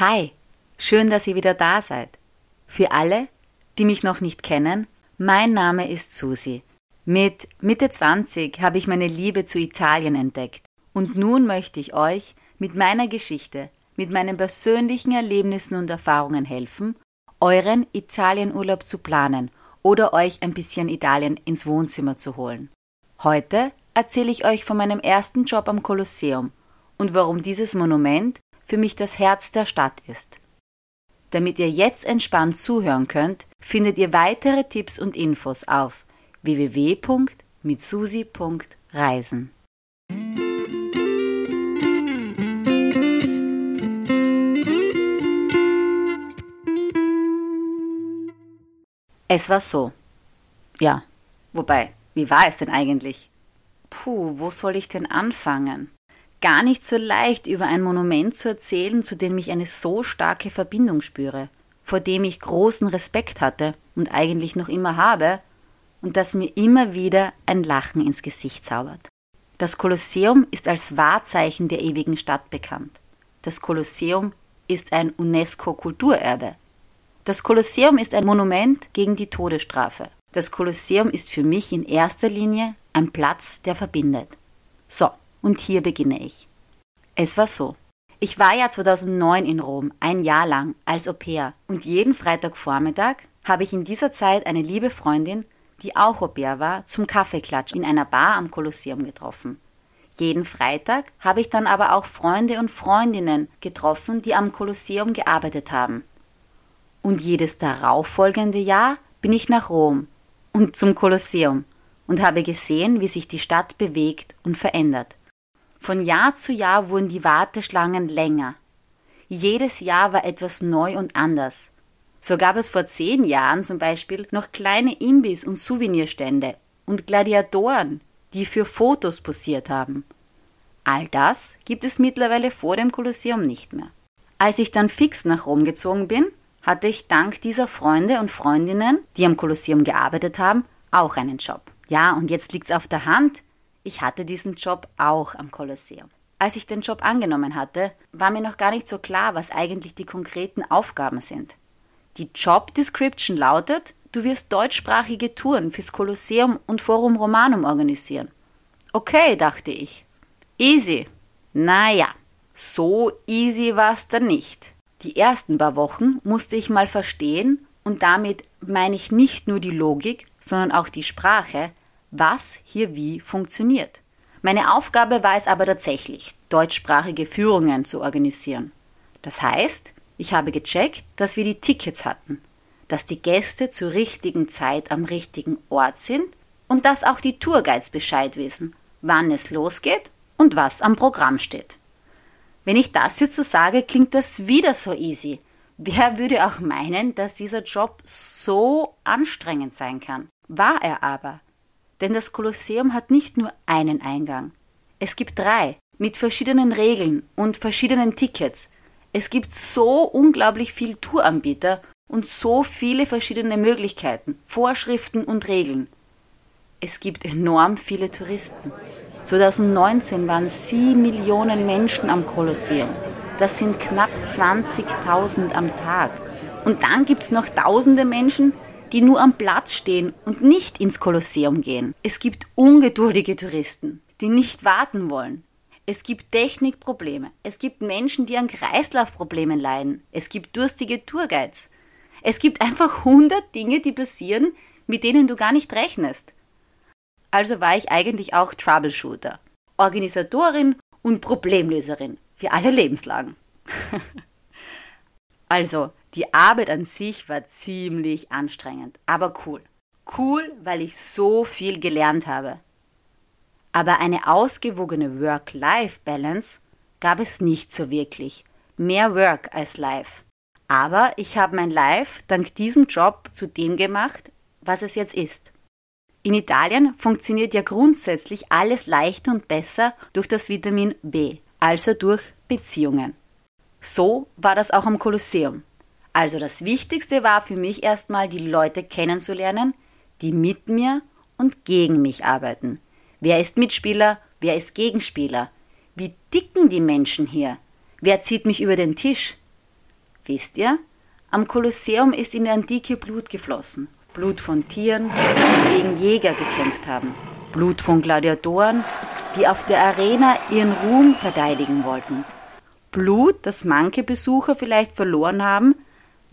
Hi, schön, dass ihr wieder da seid. Für alle, die mich noch nicht kennen, mein Name ist Susi. Mit Mitte 20 habe ich meine Liebe zu Italien entdeckt. Und nun möchte ich euch mit meiner Geschichte, mit meinen persönlichen Erlebnissen und Erfahrungen helfen, euren Italienurlaub zu planen oder euch ein bisschen Italien ins Wohnzimmer zu holen. Heute erzähle ich euch von meinem ersten Job am Kolosseum und warum dieses Monument für mich das Herz der Stadt ist. Damit ihr jetzt entspannt zuhören könnt, findet ihr weitere Tipps und Infos auf www.mitsusi.reisen. Es war so. Ja, wobei, wie war es denn eigentlich? Puh, wo soll ich denn anfangen? Gar nicht so leicht über ein Monument zu erzählen, zu dem ich eine so starke Verbindung spüre, vor dem ich großen Respekt hatte und eigentlich noch immer habe, und das mir immer wieder ein Lachen ins Gesicht zaubert. Das Kolosseum ist als Wahrzeichen der ewigen Stadt bekannt. Das Kolosseum ist ein UNESCO-Kulturerbe. Das Kolosseum ist ein Monument gegen die Todesstrafe. Das Kolosseum ist für mich in erster Linie ein Platz, der verbindet. So, und hier beginne ich. Es war so. Ich war ja 2009 in Rom, ein Jahr lang, als Au pair. Und jeden Freitagvormittag habe ich in dieser Zeit eine liebe Freundin, die auch Au pair war, zum Kaffeeklatsch in einer Bar am Kolosseum getroffen. Jeden Freitag habe ich dann aber auch Freunde und Freundinnen getroffen, die am Kolosseum gearbeitet haben und jedes darauffolgende Jahr bin ich nach Rom und zum Kolosseum und habe gesehen, wie sich die Stadt bewegt und verändert. Von Jahr zu Jahr wurden die Warteschlangen länger. Jedes Jahr war etwas neu und anders. So gab es vor zehn Jahren zum Beispiel noch kleine Imbiss- und Souvenirstände und Gladiatoren, die für Fotos posiert haben. All das gibt es mittlerweile vor dem Kolosseum nicht mehr. Als ich dann fix nach Rom gezogen bin, hatte ich dank dieser Freunde und Freundinnen, die am Kolosseum gearbeitet haben, auch einen Job. Ja, und jetzt liegt's auf der Hand. Ich hatte diesen Job auch am Kolosseum. Als ich den Job angenommen hatte, war mir noch gar nicht so klar, was eigentlich die konkreten Aufgaben sind. Die Job Description lautet, du wirst deutschsprachige Touren fürs Kolosseum und Forum Romanum organisieren. Okay, dachte ich. Easy. Naja, so easy war's dann nicht. Die ersten paar Wochen musste ich mal verstehen, und damit meine ich nicht nur die Logik, sondern auch die Sprache, was hier wie funktioniert. Meine Aufgabe war es aber tatsächlich, deutschsprachige Führungen zu organisieren. Das heißt, ich habe gecheckt, dass wir die Tickets hatten, dass die Gäste zur richtigen Zeit am richtigen Ort sind und dass auch die Tourguides Bescheid wissen, wann es losgeht und was am Programm steht. Wenn ich das jetzt so sage, klingt das wieder so easy. Wer würde auch meinen, dass dieser Job so anstrengend sein kann? War er aber. Denn das Kolosseum hat nicht nur einen Eingang. Es gibt drei, mit verschiedenen Regeln und verschiedenen Tickets. Es gibt so unglaublich viel Touranbieter und so viele verschiedene Möglichkeiten, Vorschriften und Regeln. Es gibt enorm viele Touristen. 2019 waren 7 Millionen Menschen am Kolosseum. Das sind knapp 20.000 am Tag. Und dann gibt es noch tausende Menschen, die nur am Platz stehen und nicht ins Kolosseum gehen. Es gibt ungeduldige Touristen, die nicht warten wollen. Es gibt Technikprobleme. Es gibt Menschen, die an Kreislaufproblemen leiden. Es gibt durstige Tourguides. Es gibt einfach 100 Dinge, die passieren, mit denen du gar nicht rechnest also war ich eigentlich auch Troubleshooter, Organisatorin und Problemlöserin für alle Lebenslagen. also, die Arbeit an sich war ziemlich anstrengend, aber cool. Cool, weil ich so viel gelernt habe. Aber eine ausgewogene Work-Life-Balance gab es nicht so wirklich. Mehr Work als Life. Aber ich habe mein Life dank diesem Job zu dem gemacht, was es jetzt ist. In Italien funktioniert ja grundsätzlich alles leichter und besser durch das Vitamin B, also durch Beziehungen. So war das auch am Kolosseum. Also das Wichtigste war für mich erstmal, die Leute kennenzulernen, die mit mir und gegen mich arbeiten. Wer ist Mitspieler, wer ist Gegenspieler? Wie dicken die Menschen hier? Wer zieht mich über den Tisch? Wisst ihr, am Kolosseum ist in der Antike Blut geflossen. Blut von Tieren, die gegen Jäger gekämpft haben. Blut von Gladiatoren, die auf der Arena ihren Ruhm verteidigen wollten. Blut, das manche Besucher vielleicht verloren haben,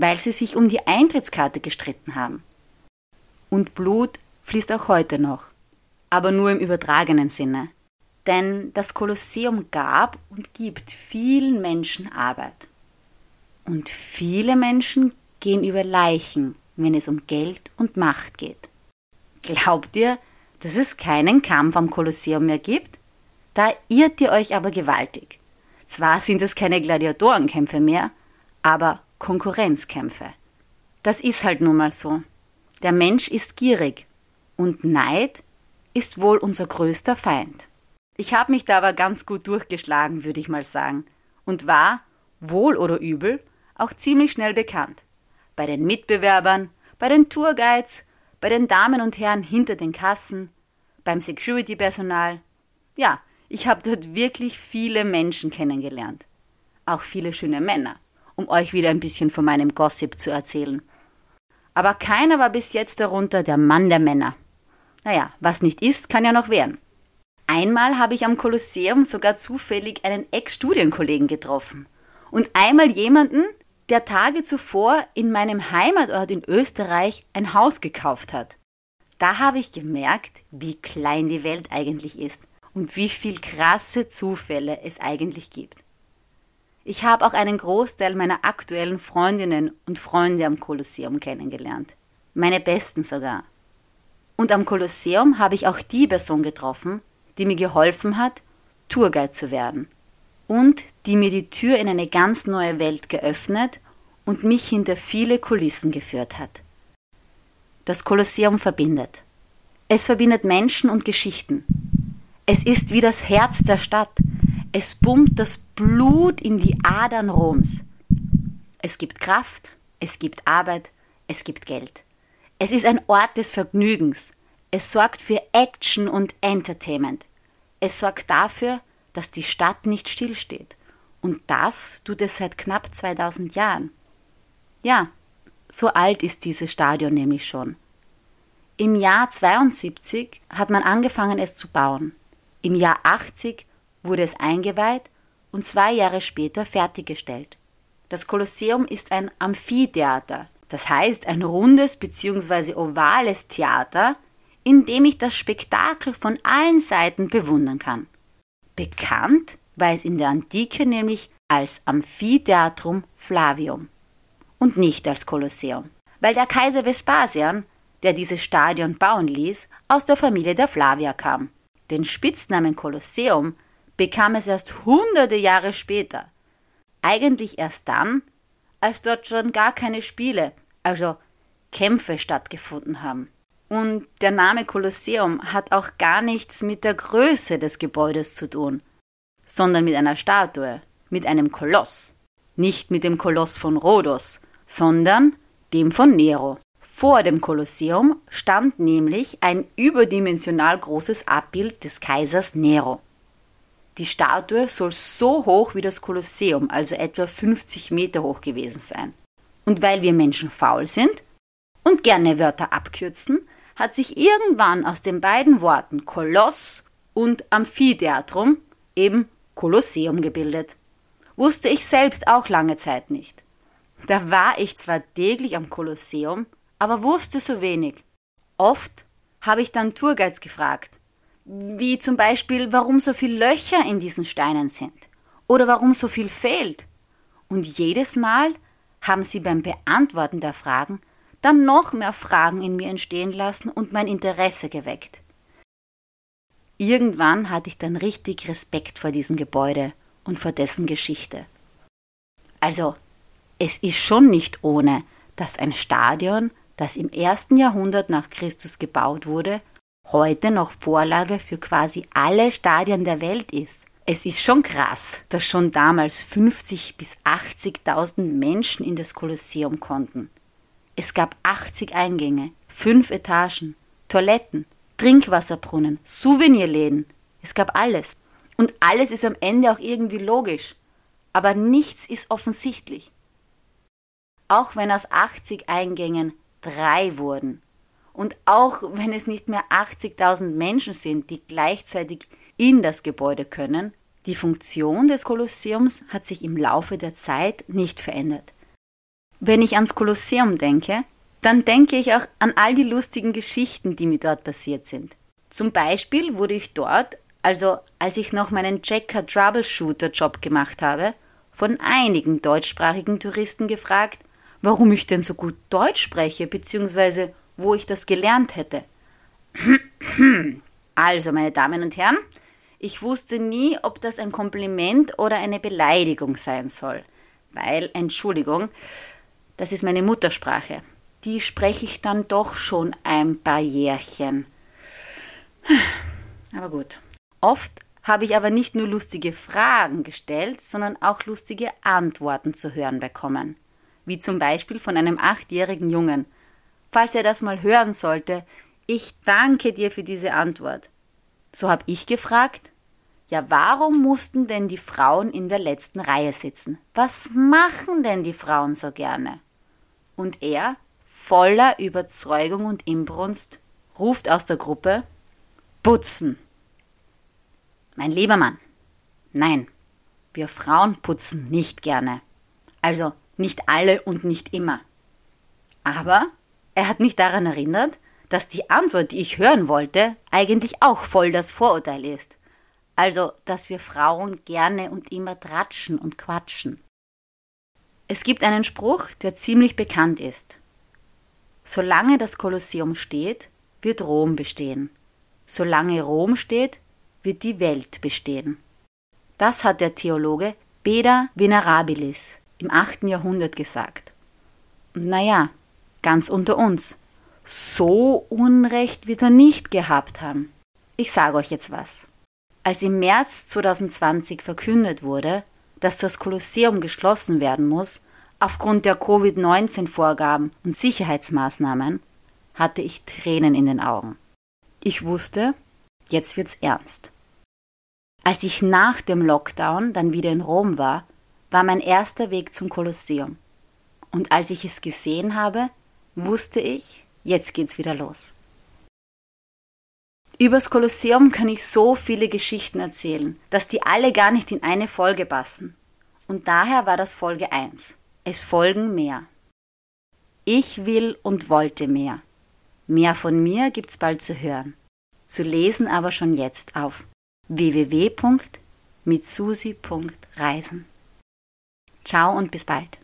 weil sie sich um die Eintrittskarte gestritten haben. Und Blut fließt auch heute noch, aber nur im übertragenen Sinne. Denn das Kolosseum gab und gibt vielen Menschen Arbeit. Und viele Menschen gehen über Leichen, wenn es um Geld und Macht geht. Glaubt ihr, dass es keinen Kampf am Kolosseum mehr gibt? Da irrt ihr euch aber gewaltig. Zwar sind es keine Gladiatorenkämpfe mehr, aber Konkurrenzkämpfe. Das ist halt nun mal so. Der Mensch ist gierig und Neid ist wohl unser größter Feind. Ich habe mich da aber ganz gut durchgeschlagen, würde ich mal sagen, und war, wohl oder übel, auch ziemlich schnell bekannt. Bei den Mitbewerbern, bei den Tourguides, bei den Damen und Herren hinter den Kassen, beim Security-Personal. Ja, ich habe dort wirklich viele Menschen kennengelernt. Auch viele schöne Männer, um euch wieder ein bisschen von meinem Gossip zu erzählen. Aber keiner war bis jetzt darunter der Mann der Männer. Naja, was nicht ist, kann ja noch werden. Einmal habe ich am Kolosseum sogar zufällig einen Ex-Studienkollegen getroffen. Und einmal jemanden, der Tage zuvor in meinem Heimatort in Österreich ein Haus gekauft hat. Da habe ich gemerkt, wie klein die Welt eigentlich ist und wie viel krasse Zufälle es eigentlich gibt. Ich habe auch einen Großteil meiner aktuellen Freundinnen und Freunde am Kolosseum kennengelernt. Meine besten sogar. Und am Kolosseum habe ich auch die Person getroffen, die mir geholfen hat, Tourguide zu werden. Und die mir die Tür in eine ganz neue Welt geöffnet und mich hinter viele Kulissen geführt hat. Das Kolosseum verbindet. Es verbindet Menschen und Geschichten. Es ist wie das Herz der Stadt. Es pumpt das Blut in die Adern Roms. Es gibt Kraft, es gibt Arbeit, es gibt Geld. Es ist ein Ort des Vergnügens. Es sorgt für Action und Entertainment. Es sorgt dafür, dass die Stadt nicht stillsteht. Und das tut es seit knapp 2000 Jahren. Ja, so alt ist dieses Stadion nämlich schon. Im Jahr 72 hat man angefangen, es zu bauen. Im Jahr 80 wurde es eingeweiht und zwei Jahre später fertiggestellt. Das Kolosseum ist ein Amphitheater, das heißt ein rundes bzw. ovales Theater, in dem ich das Spektakel von allen Seiten bewundern kann. Bekannt war es in der Antike nämlich als Amphitheatrum Flavium und nicht als Kolosseum, weil der Kaiser Vespasian, der dieses Stadion bauen ließ, aus der Familie der Flavier kam. Den Spitznamen Kolosseum bekam es erst hunderte Jahre später. Eigentlich erst dann, als dort schon gar keine Spiele, also Kämpfe stattgefunden haben. Und der Name Kolosseum hat auch gar nichts mit der Größe des Gebäudes zu tun, sondern mit einer Statue, mit einem Koloss. Nicht mit dem Koloss von Rhodos, sondern dem von Nero. Vor dem Kolosseum stand nämlich ein überdimensional großes Abbild des Kaisers Nero. Die Statue soll so hoch wie das Kolosseum, also etwa 50 Meter hoch gewesen sein. Und weil wir Menschen faul sind und gerne Wörter abkürzen, hat sich irgendwann aus den beiden Worten Koloss und Amphitheatrum eben Kolosseum gebildet. Wusste ich selbst auch lange Zeit nicht. Da war ich zwar täglich am Kolosseum, aber wusste so wenig. Oft habe ich dann Tourguides gefragt, wie zum Beispiel, warum so viele Löcher in diesen Steinen sind oder warum so viel fehlt. Und jedes Mal haben sie beim Beantworten der Fragen dann noch mehr Fragen in mir entstehen lassen und mein Interesse geweckt. Irgendwann hatte ich dann richtig Respekt vor diesem Gebäude und vor dessen Geschichte. Also, es ist schon nicht ohne, dass ein Stadion das im ersten Jahrhundert nach Christus gebaut wurde, heute noch Vorlage für quasi alle Stadien der Welt ist. Es ist schon krass, dass schon damals 50 bis 80.000 Menschen in das Kolosseum konnten. Es gab 80 Eingänge, fünf Etagen, Toiletten, Trinkwasserbrunnen, Souvenirläden. Es gab alles. Und alles ist am Ende auch irgendwie logisch. Aber nichts ist offensichtlich. auch wenn aus 80 Eingängen drei wurden. Und auch wenn es nicht mehr 80.000 Menschen sind, die gleichzeitig in das Gebäude können, die Funktion des Kolosseums hat sich im Laufe der Zeit nicht verändert. Wenn ich ans Kolosseum denke, dann denke ich auch an all die lustigen Geschichten, die mir dort passiert sind. Zum Beispiel wurde ich dort, also als ich noch meinen Checker Troubleshooter Job gemacht habe, von einigen deutschsprachigen Touristen gefragt, warum ich denn so gut Deutsch spreche, beziehungsweise wo ich das gelernt hätte. Also, meine Damen und Herren, ich wusste nie, ob das ein Kompliment oder eine Beleidigung sein soll, weil, Entschuldigung, das ist meine Muttersprache. Die spreche ich dann doch schon ein paar Jährchen. Aber gut. Oft habe ich aber nicht nur lustige Fragen gestellt, sondern auch lustige Antworten zu hören bekommen. Wie zum Beispiel von einem achtjährigen Jungen. Falls er das mal hören sollte, ich danke dir für diese Antwort. So habe ich gefragt, ja, warum mussten denn die Frauen in der letzten Reihe sitzen? Was machen denn die Frauen so gerne? Und er, voller Überzeugung und Inbrunst, ruft aus der Gruppe Putzen. Mein lieber Mann, nein, wir Frauen putzen nicht gerne. Also nicht alle und nicht immer. Aber er hat mich daran erinnert, dass die Antwort, die ich hören wollte, eigentlich auch voll das Vorurteil ist. Also, dass wir Frauen gerne und immer tratschen und quatschen. Es gibt einen Spruch, der ziemlich bekannt ist. Solange das Kolosseum steht, wird Rom bestehen. Solange Rom steht, wird die Welt bestehen. Das hat der Theologe Beda Venerabilis im 8. Jahrhundert gesagt. Naja, ganz unter uns. So Unrecht wird er nicht gehabt haben. Ich sage euch jetzt was. Als im März 2020 verkündet wurde, dass das Kolosseum geschlossen werden muss, aufgrund der Covid-19-Vorgaben und Sicherheitsmaßnahmen, hatte ich Tränen in den Augen. Ich wusste, jetzt wird's ernst. Als ich nach dem Lockdown dann wieder in Rom war, war mein erster Weg zum Kolosseum. Und als ich es gesehen habe, wusste ich, jetzt geht's wieder los. Übers Kolosseum kann ich so viele Geschichten erzählen, dass die alle gar nicht in eine Folge passen. Und daher war das Folge 1. Es folgen mehr. Ich will und wollte mehr. Mehr von mir gibt's bald zu hören. Zu lesen aber schon jetzt auf www.mitsusi.reisen. Ciao und bis bald.